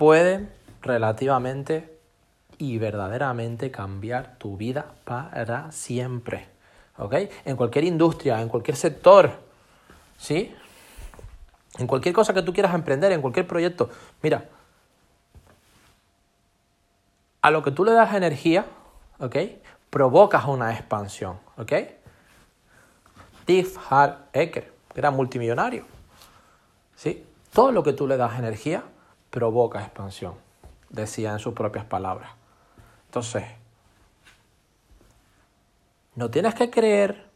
pueden relativamente y verdaderamente cambiar tu vida para siempre. ¿Ok? En cualquier industria, en cualquier sector, ¿sí? En cualquier cosa que tú quieras emprender, en cualquier proyecto. Mira, a lo que tú le das energía, ¿ok? Provocas una expansión, ¿ok? Steve Hart Ecker, era multimillonario, ¿sí? Todo lo que tú le das energía provoca expansión, decía en sus propias palabras. Entonces, no tienes que creer,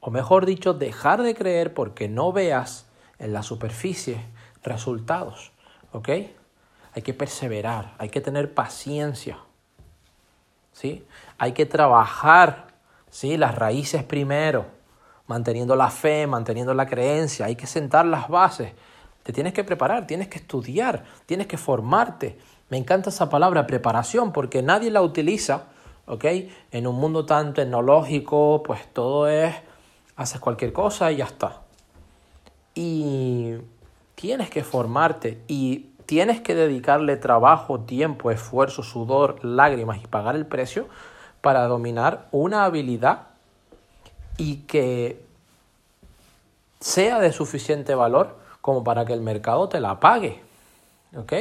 o mejor dicho, dejar de creer porque no veas en la superficie resultados, ¿ok? Hay que perseverar, hay que tener paciencia, ¿sí? Hay que trabajar, ¿sí? Las raíces primero, manteniendo la fe, manteniendo la creencia, hay que sentar las bases. Te tienes que preparar, tienes que estudiar, tienes que formarte, me encanta esa palabra preparación porque nadie la utiliza, ¿ok? En un mundo tan tecnológico, pues todo es, haces cualquier cosa y ya está. Y tienes que formarte y tienes que dedicarle trabajo, tiempo, esfuerzo, sudor, lágrimas y pagar el precio para dominar una habilidad y que sea de suficiente valor como para que el mercado te la pague. ¿Ok?